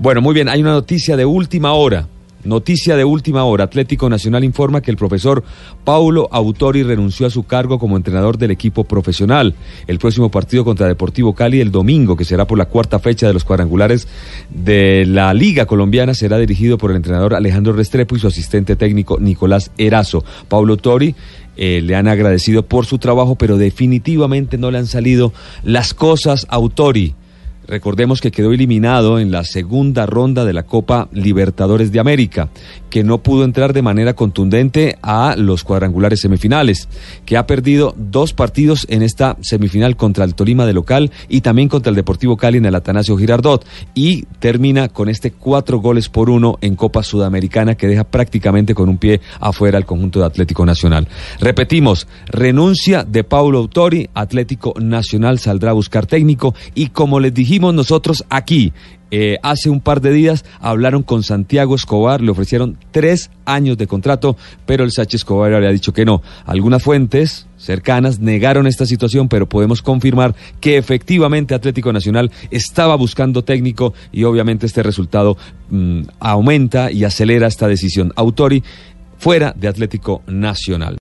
Bueno, muy bien, hay una noticia de última hora. Noticia de última hora. Atlético Nacional informa que el profesor Paulo Autori renunció a su cargo como entrenador del equipo profesional. El próximo partido contra Deportivo Cali el domingo, que será por la cuarta fecha de los cuadrangulares de la Liga Colombiana, será dirigido por el entrenador Alejandro Restrepo y su asistente técnico Nicolás Erazo. Paulo Autori eh, le han agradecido por su trabajo, pero definitivamente no le han salido las cosas Autori. Recordemos que quedó eliminado en la segunda ronda de la Copa Libertadores de América, que no pudo entrar de manera contundente a los cuadrangulares semifinales, que ha perdido dos partidos en esta semifinal contra el Tolima de local y también contra el Deportivo Cali en el Atanasio Girardot, y termina con este cuatro goles por uno en Copa Sudamericana que deja prácticamente con un pie afuera al conjunto de Atlético Nacional. Repetimos, renuncia de Paulo Autori, Atlético Nacional saldrá a buscar técnico y como les dijimos, nosotros aquí. Eh, hace un par de días hablaron con Santiago Escobar, le ofrecieron tres años de contrato, pero el Sánchez Escobar le ha dicho que no. Algunas fuentes cercanas negaron esta situación, pero podemos confirmar que efectivamente Atlético Nacional estaba buscando técnico y obviamente este resultado mm, aumenta y acelera esta decisión. Autori fuera de Atlético Nacional.